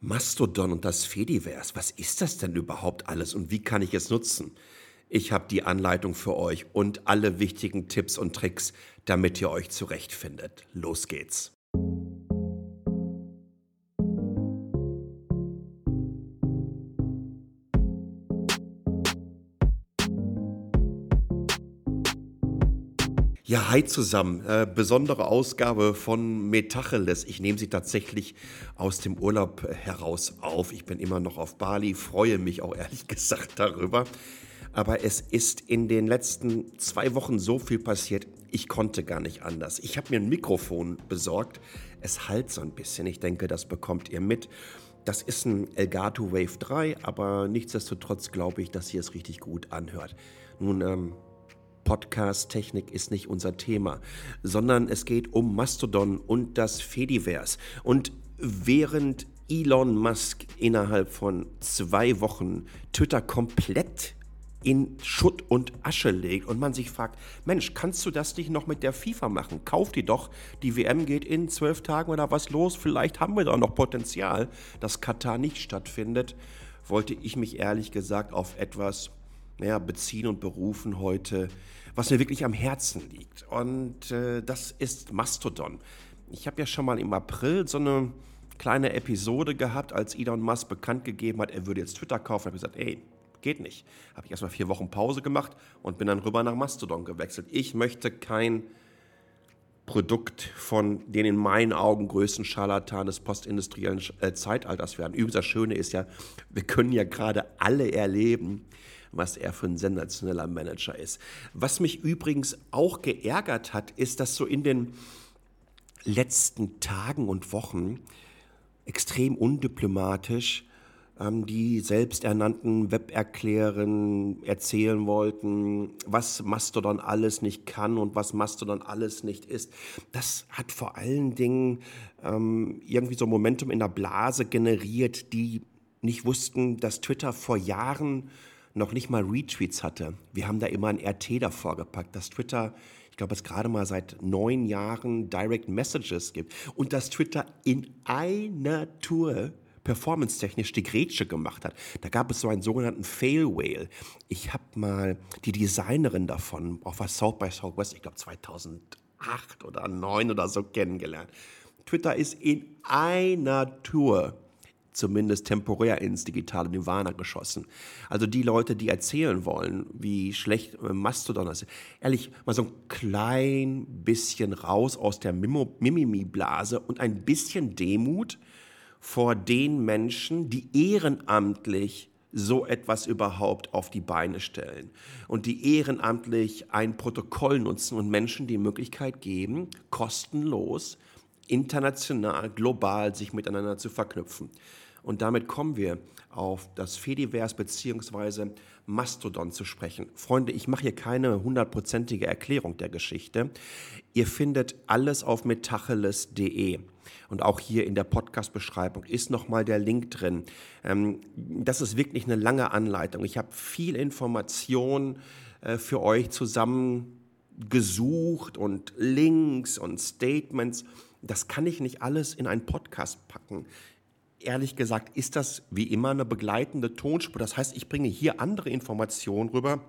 Mastodon und das Fediverse, was ist das denn überhaupt alles und wie kann ich es nutzen? Ich habe die Anleitung für euch und alle wichtigen Tipps und Tricks, damit ihr euch zurechtfindet. Los geht's. Ja, hi zusammen. Äh, besondere Ausgabe von Metacheles. Ich nehme sie tatsächlich aus dem Urlaub heraus auf. Ich bin immer noch auf Bali, freue mich auch ehrlich gesagt darüber. Aber es ist in den letzten zwei Wochen so viel passiert, ich konnte gar nicht anders. Ich habe mir ein Mikrofon besorgt. Es halt so ein bisschen. Ich denke, das bekommt ihr mit. Das ist ein Elgato Wave 3, aber nichtsdestotrotz glaube ich, dass ihr es richtig gut anhört. Nun, ähm, Podcast-Technik ist nicht unser Thema, sondern es geht um Mastodon und das Fediverse. Und während Elon Musk innerhalb von zwei Wochen Twitter komplett in Schutt und Asche legt und man sich fragt, Mensch, kannst du das nicht noch mit der FIFA machen? Kauf die doch, die WM geht in zwölf Tagen oder was los, vielleicht haben wir da noch Potenzial, dass Katar nicht stattfindet, wollte ich mich ehrlich gesagt auf etwas naja, beziehen und berufen heute, was mir wirklich am Herzen liegt. Und äh, das ist Mastodon. Ich habe ja schon mal im April so eine kleine Episode gehabt, als Elon Musk bekannt gegeben hat, er würde jetzt Twitter kaufen. habe ich gesagt, ey, geht nicht. Habe ich erstmal vier Wochen Pause gemacht und bin dann rüber nach Mastodon gewechselt. Ich möchte kein Produkt von den in meinen Augen größten Scharlatan des postindustriellen äh, Zeitalters werden. Übrigens, das Schöne ist ja, wir können ja gerade alle erleben, was er für ein sensationeller Manager ist. Was mich übrigens auch geärgert hat, ist, dass so in den letzten Tagen und Wochen extrem undiplomatisch die selbsternannten Weberklären erzählen wollten, was Mastodon alles nicht kann und was Mastodon alles nicht ist. Das hat vor allen Dingen ähm, irgendwie so Momentum in der Blase generiert, die nicht wussten, dass Twitter vor Jahren noch nicht mal Retweets hatte. Wir haben da immer ein RT davor gepackt, dass Twitter, ich glaube, es gerade mal seit neun Jahren Direct Messages gibt und dass Twitter in einer Tour performance-technisch die Grätsche gemacht hat. Da gab es so einen sogenannten Fail Whale. Ich habe mal die Designerin davon auf was South by Southwest, ich glaube 2008 oder 2009 oder so kennengelernt. Twitter ist in einer Tour zumindest temporär ins digitale Nirvana geschossen. Also die Leute, die erzählen wollen, wie schlecht äh, Mastodon ist, ehrlich, mal so ein klein bisschen raus aus der Mimimi-Blase und ein bisschen Demut vor den Menschen, die ehrenamtlich so etwas überhaupt auf die Beine stellen und die ehrenamtlich ein Protokoll nutzen und Menschen die Möglichkeit geben, kostenlos, international, global sich miteinander zu verknüpfen. Und damit kommen wir auf das Fediverse bzw. Mastodon zu sprechen. Freunde, ich mache hier keine hundertprozentige Erklärung der Geschichte. Ihr findet alles auf metacheles.de. Und auch hier in der Podcast-Beschreibung ist nochmal der Link drin. Ähm, das ist wirklich eine lange Anleitung. Ich habe viel Information äh, für euch zusammengesucht und Links und Statements. Das kann ich nicht alles in einen Podcast packen ehrlich gesagt ist das wie immer eine begleitende Tonspur. Das heißt, ich bringe hier andere Informationen rüber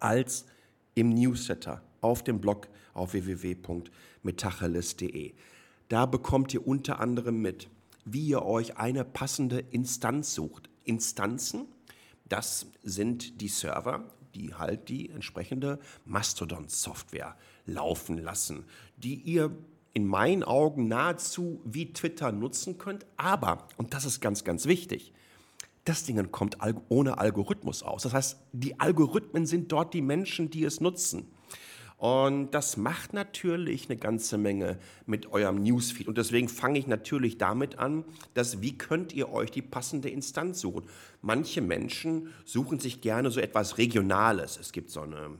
als im Newsletter auf dem Blog auf www.metacheles.de. Da bekommt ihr unter anderem mit, wie ihr euch eine passende Instanz sucht. Instanzen, das sind die Server, die halt die entsprechende Mastodon-Software laufen lassen, die ihr in meinen Augen nahezu wie Twitter nutzen könnt. Aber, und das ist ganz, ganz wichtig, das Ding kommt ohne Algorithmus aus. Das heißt, die Algorithmen sind dort die Menschen, die es nutzen. Und das macht natürlich eine ganze Menge mit eurem Newsfeed. Und deswegen fange ich natürlich damit an, dass wie könnt ihr euch die passende Instanz suchen? Manche Menschen suchen sich gerne so etwas Regionales. Es gibt so eine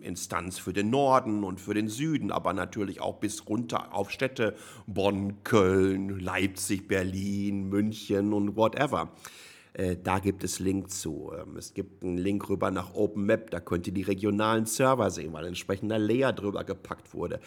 Instanz für den Norden und für den Süden, aber natürlich auch bis runter auf Städte Bonn, Köln, Leipzig, Berlin, München und whatever. Äh, da gibt es Link zu. Ähm, es gibt einen Link rüber nach OpenMap, da könnt ihr die regionalen Server sehen, weil ein entsprechender Layer drüber gepackt wurde.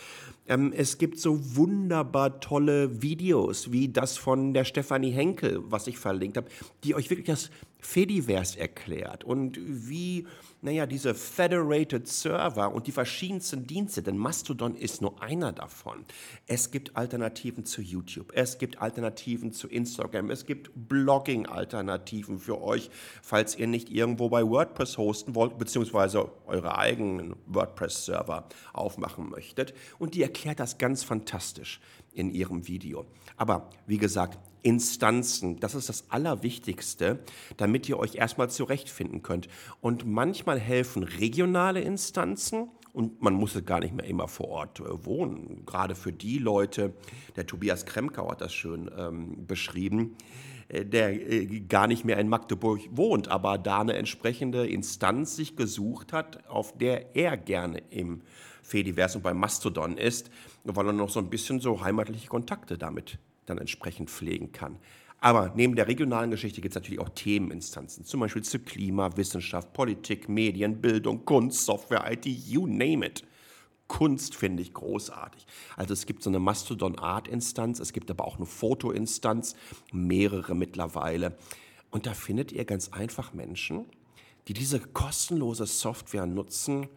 Ähm, es gibt so wunderbar tolle Videos, wie das von der Stefanie Henkel, was ich verlinkt habe, die euch wirklich das Fediverse erklärt und wie naja, diese Federated Server und die verschiedensten Dienste, denn Mastodon ist nur einer davon. Es gibt Alternativen zu YouTube, es gibt Alternativen zu Instagram, es gibt Blogging-Alternativen für euch, falls ihr nicht irgendwo bei WordPress hosten wollt, beziehungsweise eure eigenen WordPress-Server aufmachen möchtet. Und die erklärt das ganz fantastisch in ihrem Video. Aber wie gesagt, Instanzen, das ist das Allerwichtigste, damit ihr euch erstmal zurechtfinden könnt. Und manchmal helfen regionale Instanzen, und man muss gar nicht mehr immer vor Ort äh, wohnen. Gerade für die Leute, der Tobias Kremkau hat das schön ähm, beschrieben, äh, der äh, gar nicht mehr in Magdeburg wohnt, aber da eine entsprechende Instanz sich gesucht hat, auf der er gerne im Fediverse und bei Mastodon ist, weil er noch so ein bisschen so heimatliche Kontakte damit dann entsprechend pflegen kann. Aber neben der regionalen Geschichte gibt es natürlich auch Themeninstanzen, zum Beispiel zu Klima, Wissenschaft, Politik, Medien, Bildung, Kunst, Software, IT, you name it. Kunst finde ich großartig. Also es gibt so eine Mastodon-Art-Instanz, es gibt aber auch eine Foto-Instanz, mehrere mittlerweile. Und da findet ihr ganz einfach Menschen, die diese kostenlose Software nutzen,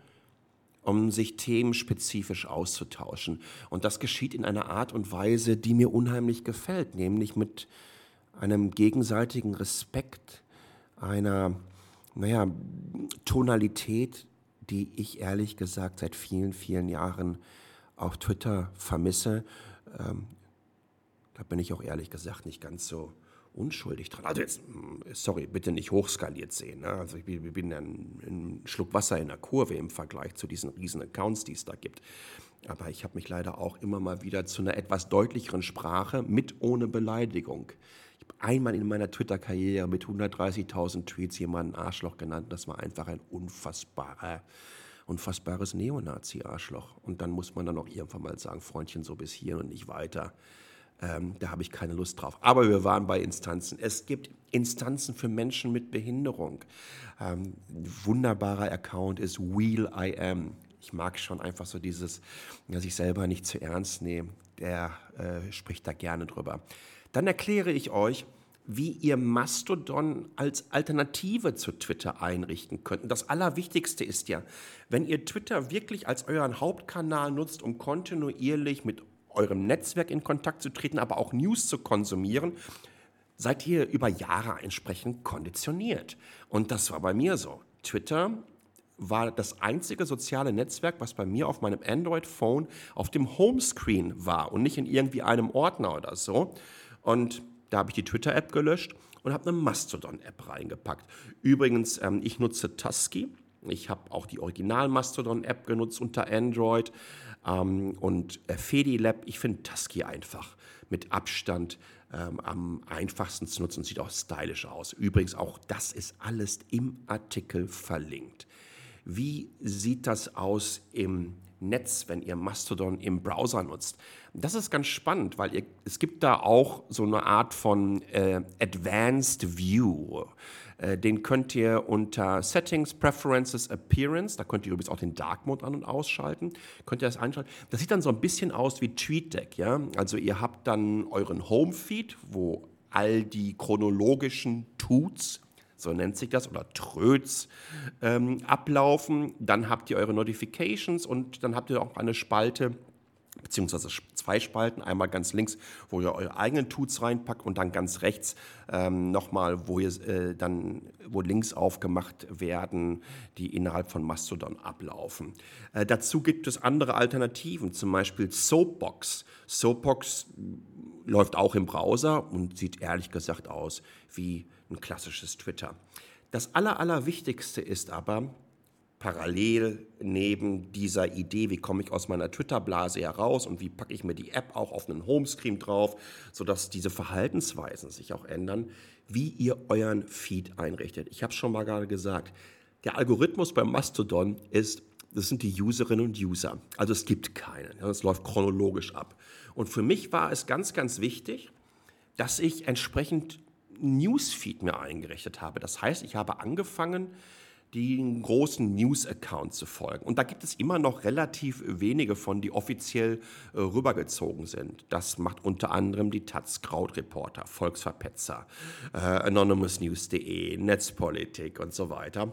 um sich themenspezifisch auszutauschen. Und das geschieht in einer Art und Weise, die mir unheimlich gefällt, nämlich mit einem gegenseitigen Respekt, einer, naja, Tonalität, die ich ehrlich gesagt seit vielen, vielen Jahren auf Twitter vermisse. Ähm, da bin ich auch ehrlich gesagt nicht ganz so unschuldig dran. Also jetzt, hm, sorry, bitte nicht hochskaliert sehen. Ne? Also ich bin ein, ein Schluck Wasser in der Kurve im Vergleich zu diesen riesen Accounts, die es da gibt. Aber ich habe mich leider auch immer mal wieder zu einer etwas deutlicheren Sprache mit ohne Beleidigung. Ich habe einmal in meiner Twitter-Karriere mit 130.000 Tweets jemanden Arschloch genannt. Das war einfach ein unfassbarer, unfassbares Neonazi-Arschloch. Und dann muss man dann auch irgendwann mal sagen, Freundchen, so bis hier und nicht weiter. Ähm, da habe ich keine Lust drauf. Aber wir waren bei Instanzen. Es gibt Instanzen für Menschen mit Behinderung. Ähm, ein wunderbarer Account ist Wheel I Am. Ich mag schon einfach so dieses, dass ich selber nicht zu ernst nehme. Der äh, spricht da gerne drüber. Dann erkläre ich euch, wie ihr Mastodon als Alternative zu Twitter einrichten könnt. Und das Allerwichtigste ist ja, wenn ihr Twitter wirklich als euren Hauptkanal nutzt, um kontinuierlich mit eurem Netzwerk in Kontakt zu treten, aber auch News zu konsumieren, seid ihr über Jahre entsprechend konditioniert. Und das war bei mir so. Twitter war das einzige soziale Netzwerk, was bei mir auf meinem Android-Phone auf dem Homescreen war und nicht in irgendwie einem Ordner oder so. Und da habe ich die Twitter-App gelöscht und habe eine Mastodon-App reingepackt. Übrigens, ähm, ich nutze Tusky. Ich habe auch die Original-Mastodon-App genutzt unter Android. Ähm, und äh, Fedilab, ich finde Tusky einfach mit Abstand ähm, am einfachsten zu nutzen, sieht auch stylisch aus. Übrigens, auch das ist alles im Artikel verlinkt. Wie sieht das aus im Netz, wenn ihr Mastodon im Browser nutzt? Das ist ganz spannend, weil ihr, es gibt da auch so eine Art von äh, Advanced View. Äh, den könnt ihr unter Settings, Preferences, Appearance, da könnt ihr übrigens auch den Dark Mode an- und ausschalten, könnt ihr das einschalten. Das sieht dann so ein bisschen aus wie TweetDeck, ja. Also ihr habt dann euren Home-Feed, wo all die chronologischen Toots so nennt sich das, oder Tröts ähm, ablaufen. Dann habt ihr eure Notifications und dann habt ihr auch eine Spalte, beziehungsweise zwei Spalten. Einmal ganz links, wo ihr eure eigenen Tuts reinpackt und dann ganz rechts ähm, nochmal, wo ihr äh, dann, wo Links aufgemacht werden, die innerhalb von Mastodon ablaufen. Äh, dazu gibt es andere Alternativen, zum Beispiel Soapbox. Soapbox läuft auch im Browser und sieht ehrlich gesagt aus wie ein klassisches Twitter. Das Aller, Allerwichtigste ist aber, parallel neben dieser Idee, wie komme ich aus meiner Twitter-Blase heraus und wie packe ich mir die App auch auf einen Homescreen drauf, sodass diese Verhaltensweisen sich auch ändern, wie ihr euren Feed einrichtet. Ich habe es schon mal gerade gesagt, der Algorithmus beim Mastodon ist, das sind die Userinnen und User. Also es gibt keinen. Es läuft chronologisch ab. Und für mich war es ganz, ganz wichtig, dass ich entsprechend Newsfeed mir eingerichtet habe. Das heißt, ich habe angefangen, den großen News-Accounts zu folgen. Und da gibt es immer noch relativ wenige von, die offiziell äh, rübergezogen sind. Das macht unter anderem die Taz, Krautreporter, Volksverpetzer, äh, anonymousnews.de, Netzpolitik und so weiter.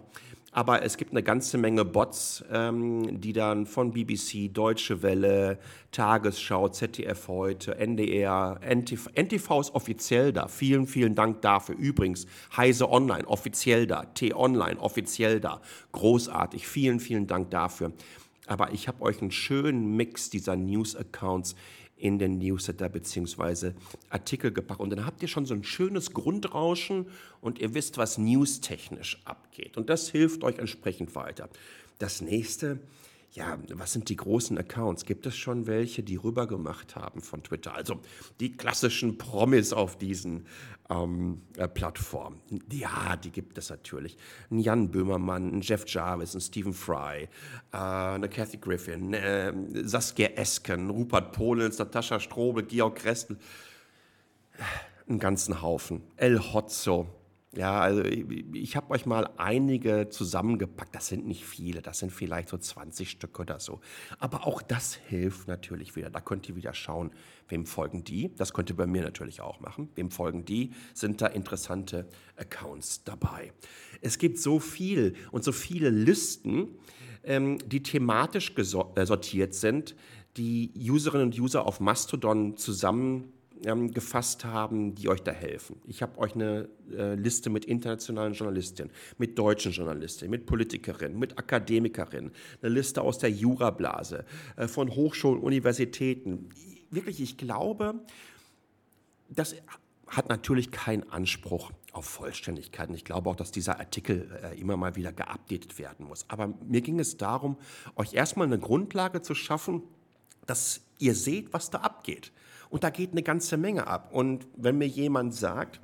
Aber es gibt eine ganze Menge Bots, ähm, die dann von BBC, Deutsche Welle, Tagesschau, ZDF heute, NDR, NTV, NTV ist offiziell da. Vielen, vielen Dank dafür. Übrigens, Heise Online offiziell da, T-Online offiziell da. Großartig. Vielen, vielen Dank dafür. Aber ich habe euch einen schönen Mix dieser News-Accounts in den Newsletter bzw. Artikel gepackt. Und dann habt ihr schon so ein schönes Grundrauschen und ihr wisst, was newstechnisch abgeht. Und das hilft euch entsprechend weiter. Das nächste ja, was sind die großen Accounts? Gibt es schon welche, die rübergemacht haben von Twitter? Also die klassischen Promis auf diesen ähm, äh, Plattformen. Ja, die gibt es natürlich. Ein Jan Böhmermann, ein Jeff Jarvis, ein Stephen Fry, äh, eine Kathy Griffin, äh, Saskia Esken, Rupert Pohlens, Natascha Strobel, Georg Krestel. Einen ganzen Haufen. El Hotzo, ja, also ich, ich habe euch mal einige zusammengepackt. Das sind nicht viele, das sind vielleicht so 20 Stück oder so. Aber auch das hilft natürlich wieder. Da könnt ihr wieder schauen, wem folgen die. Das könnt ihr bei mir natürlich auch machen. Wem folgen die? Sind da interessante Accounts dabei? Es gibt so viel und so viele Listen, ähm, die thematisch äh, sortiert sind, die Userinnen und User auf Mastodon zusammen ähm, gefasst haben, die euch da helfen. Ich habe euch eine äh, Liste mit internationalen Journalistinnen, mit deutschen Journalistinnen, mit Politikerinnen, mit Akademikerinnen, eine Liste aus der Jurablase, äh, von Hochschulen, Universitäten. Wirklich, ich glaube, das hat natürlich keinen Anspruch auf Vollständigkeit. Und ich glaube auch, dass dieser Artikel äh, immer mal wieder geupdatet werden muss. Aber mir ging es darum, euch erstmal eine Grundlage zu schaffen, dass ihr seht, was da abgeht. Und da geht eine ganze Menge ab. Und wenn mir jemand sagt,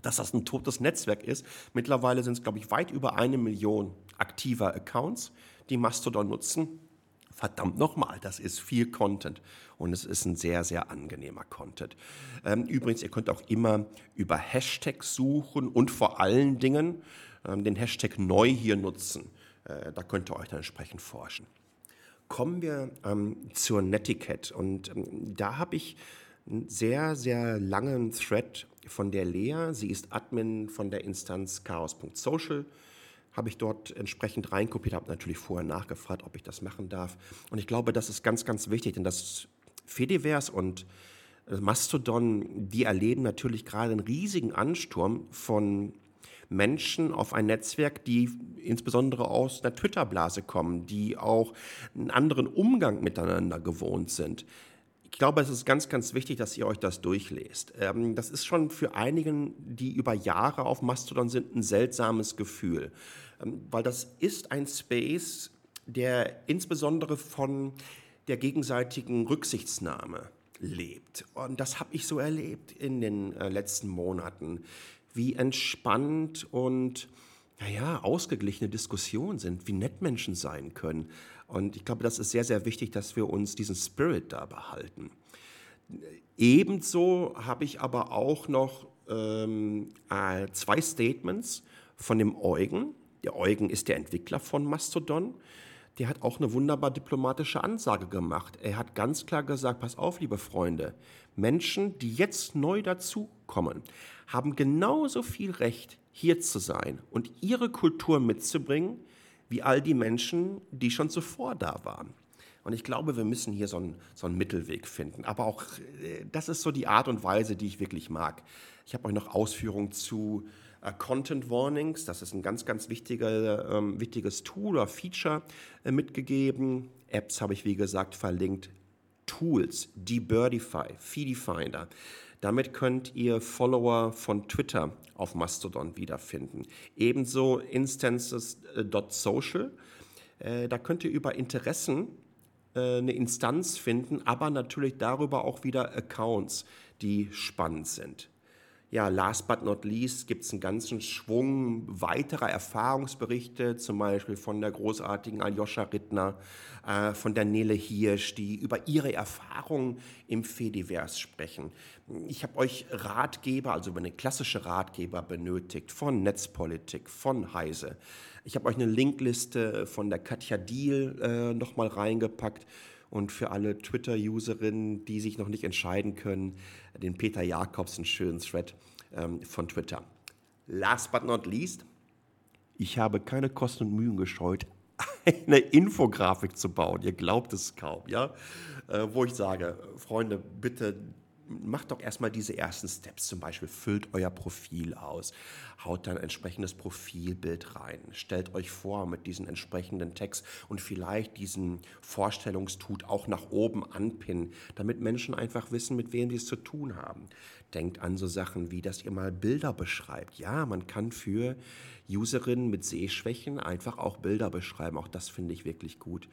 dass das ein totes Netzwerk ist, mittlerweile sind es, glaube ich, weit über eine Million aktiver Accounts, die Mastodon nutzen. Verdammt nochmal, das ist viel Content und es ist ein sehr, sehr angenehmer Content. Ähm, übrigens, ihr könnt auch immer über Hashtags suchen und vor allen Dingen ähm, den Hashtag neu hier nutzen. Äh, da könnt ihr euch dann entsprechend forschen. Kommen wir ähm, zur Netiquette. Und ähm, da habe ich einen sehr, sehr langen Thread von der Lea. Sie ist Admin von der Instanz chaos.social. Habe ich dort entsprechend reinkopiert, habe natürlich vorher nachgefragt, ob ich das machen darf. Und ich glaube, das ist ganz, ganz wichtig, denn das Fediverse und äh, Mastodon, die erleben natürlich gerade einen riesigen Ansturm von Menschen auf ein Netzwerk, die insbesondere aus einer Twitter-Blase kommen, die auch einen anderen Umgang miteinander gewohnt sind. Ich glaube, es ist ganz, ganz wichtig, dass ihr euch das durchlest. Ähm, das ist schon für einigen, die über Jahre auf Mastodon sind, ein seltsames Gefühl, ähm, weil das ist ein Space, der insbesondere von der gegenseitigen Rücksichtsnahme lebt. Und das habe ich so erlebt in den äh, letzten Monaten wie entspannt und naja, ausgeglichene Diskussionen sind, wie nett Menschen sein können. Und ich glaube, das ist sehr, sehr wichtig, dass wir uns diesen Spirit da behalten. Ebenso habe ich aber auch noch ähm, äh, zwei Statements von dem Eugen. Der Eugen ist der Entwickler von Mastodon. Der hat auch eine wunderbar diplomatische Ansage gemacht. Er hat ganz klar gesagt, pass auf, liebe Freunde, Menschen, die jetzt neu dazukommen, haben genauso viel Recht, hier zu sein und ihre Kultur mitzubringen, wie all die Menschen, die schon zuvor da waren. Und ich glaube, wir müssen hier so einen, so einen Mittelweg finden. Aber auch, äh, das ist so die Art und Weise, die ich wirklich mag. Ich habe euch noch Ausführungen zu äh, Content Warnings. Das ist ein ganz, ganz wichtiger, ähm, wichtiges Tool oder Feature äh, mitgegeben. Apps habe ich, wie gesagt, verlinkt. Tools, Debirdify, Feedifinder. Damit könnt ihr Follower von Twitter auf Mastodon wiederfinden. Ebenso instances.social. Äh, da könnt ihr über Interessen äh, eine Instanz finden, aber natürlich darüber auch wieder Accounts, die spannend sind. Ja, last but not least gibt es einen ganzen Schwung weiterer Erfahrungsberichte, zum Beispiel von der großartigen Aljoscha Rittner, äh, von der Nele Hirsch, die über ihre Erfahrungen im Fedivers sprechen. Ich habe euch Ratgeber, also eine klassische Ratgeber benötigt von Netzpolitik, von Heise. Ich habe euch eine Linkliste von der Katja Diel äh, nochmal reingepackt und für alle Twitter-Userinnen, die sich noch nicht entscheiden können, den Peter Jakobs, einen schönen Thread ähm, von Twitter. Last but not least, ich habe keine Kosten und Mühen gescheut, eine Infografik zu bauen. Ihr glaubt es kaum, ja? Äh, wo ich sage, Freunde, bitte macht doch erstmal diese ersten Steps, zum Beispiel füllt euer Profil aus, haut dann ein entsprechendes Profilbild rein, stellt euch vor mit diesem entsprechenden Text und vielleicht diesen Vorstellungstut auch nach oben anpinnen, damit Menschen einfach wissen, mit wem sie es zu tun haben. Denkt an so Sachen wie, dass ihr mal Bilder beschreibt. Ja, man kann für Userinnen mit Sehschwächen einfach auch Bilder beschreiben. Auch das finde ich wirklich gut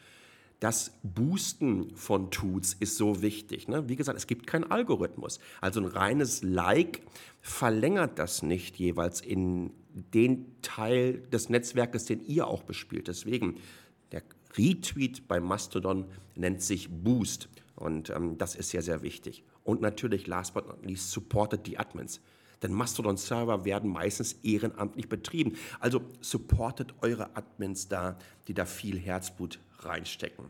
das Boosten von Tuts ist so wichtig. Ne? Wie gesagt, es gibt keinen Algorithmus. Also ein reines Like verlängert das nicht jeweils in den Teil des Netzwerkes, den ihr auch bespielt. Deswegen, der Retweet bei Mastodon nennt sich Boost. Und ähm, das ist sehr, sehr wichtig. Und natürlich, last but not least, supportet die Admins. Denn Mastodon-Server werden meistens ehrenamtlich betrieben. Also supportet eure Admins da, die da viel Herzblut reinstecken.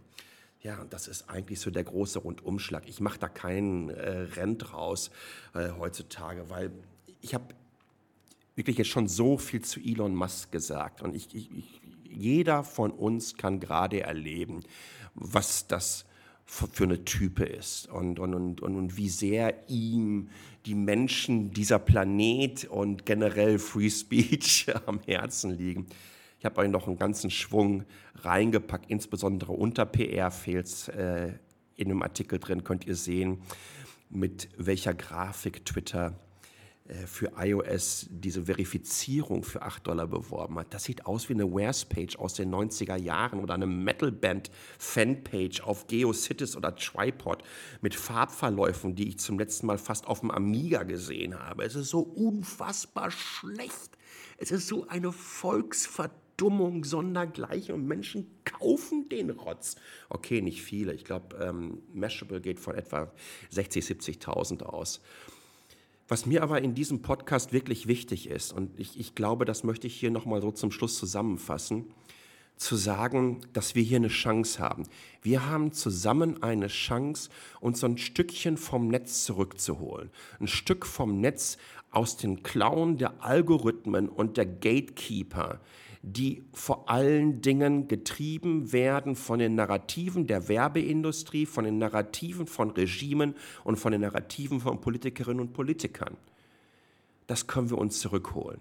Ja, und das ist eigentlich so der große Rundumschlag. Ich mache da keinen äh, Renn draus äh, heutzutage, weil ich habe wirklich jetzt schon so viel zu Elon Musk gesagt. Und ich, ich, ich, jeder von uns kann gerade erleben, was das für eine Type ist und, und, und, und, wie sehr ihm die Menschen dieser Planet und generell Free Speech am Herzen liegen. Ich habe euch noch einen ganzen Schwung reingepackt, insbesondere unter PR-Fails äh, in einem Artikel drin könnt ihr sehen, mit welcher Grafik Twitter äh, für iOS diese Verifizierung für 8 Dollar beworben hat. Das sieht aus wie eine Wares-Page aus den 90er Jahren oder eine Metal-Band-Fanpage auf GeoCities oder Tripod mit Farbverläufen, die ich zum letzten Mal fast auf dem Amiga gesehen habe. Es ist so unfassbar schlecht. Es ist so eine Volksvertretung. Verdummung sondergleichen und Menschen kaufen den Rotz. Okay, nicht viele. Ich glaube, ähm, Mashable geht von etwa 60, 70.000 aus. Was mir aber in diesem Podcast wirklich wichtig ist, und ich, ich glaube, das möchte ich hier nochmal so zum Schluss zusammenfassen, zu sagen, dass wir hier eine Chance haben. Wir haben zusammen eine Chance, uns so ein Stückchen vom Netz zurückzuholen. Ein Stück vom Netz aus den Klauen der Algorithmen und der Gatekeeper, die vor allen Dingen getrieben werden von den Narrativen der Werbeindustrie, von den Narrativen von Regimen und von den Narrativen von Politikerinnen und Politikern. Das können wir uns zurückholen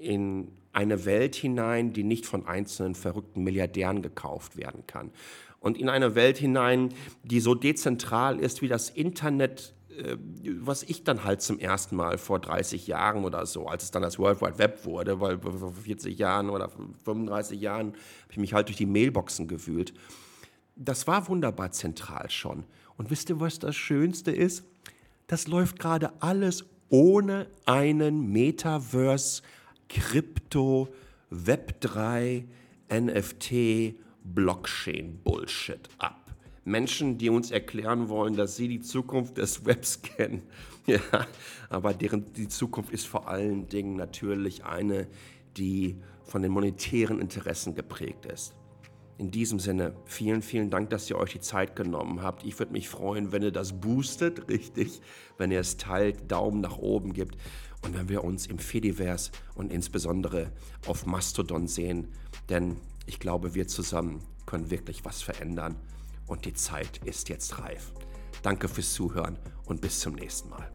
in eine Welt hinein, die nicht von einzelnen verrückten Milliardären gekauft werden kann. Und in eine Welt hinein, die so dezentral ist wie das Internet was ich dann halt zum ersten Mal vor 30 Jahren oder so, als es dann das World Wide Web wurde, weil vor 40 Jahren oder 35 Jahren habe ich mich halt durch die Mailboxen gewühlt. Das war wunderbar zentral schon. Und wisst ihr, was das Schönste ist? Das läuft gerade alles ohne einen Metaverse, Krypto, Web3, NFT, Blockchain-Bullshit ab. Menschen, die uns erklären wollen, dass sie die Zukunft des Webs kennen. Ja, aber deren, die Zukunft ist vor allen Dingen natürlich eine, die von den monetären Interessen geprägt ist. In diesem Sinne, vielen, vielen Dank, dass ihr euch die Zeit genommen habt. Ich würde mich freuen, wenn ihr das boostet, richtig, wenn ihr es teilt, Daumen nach oben gibt und wenn wir uns im Fediverse und insbesondere auf Mastodon sehen. Denn ich glaube, wir zusammen können wirklich was verändern und die Zeit ist jetzt reif. Danke fürs Zuhören und bis zum nächsten Mal.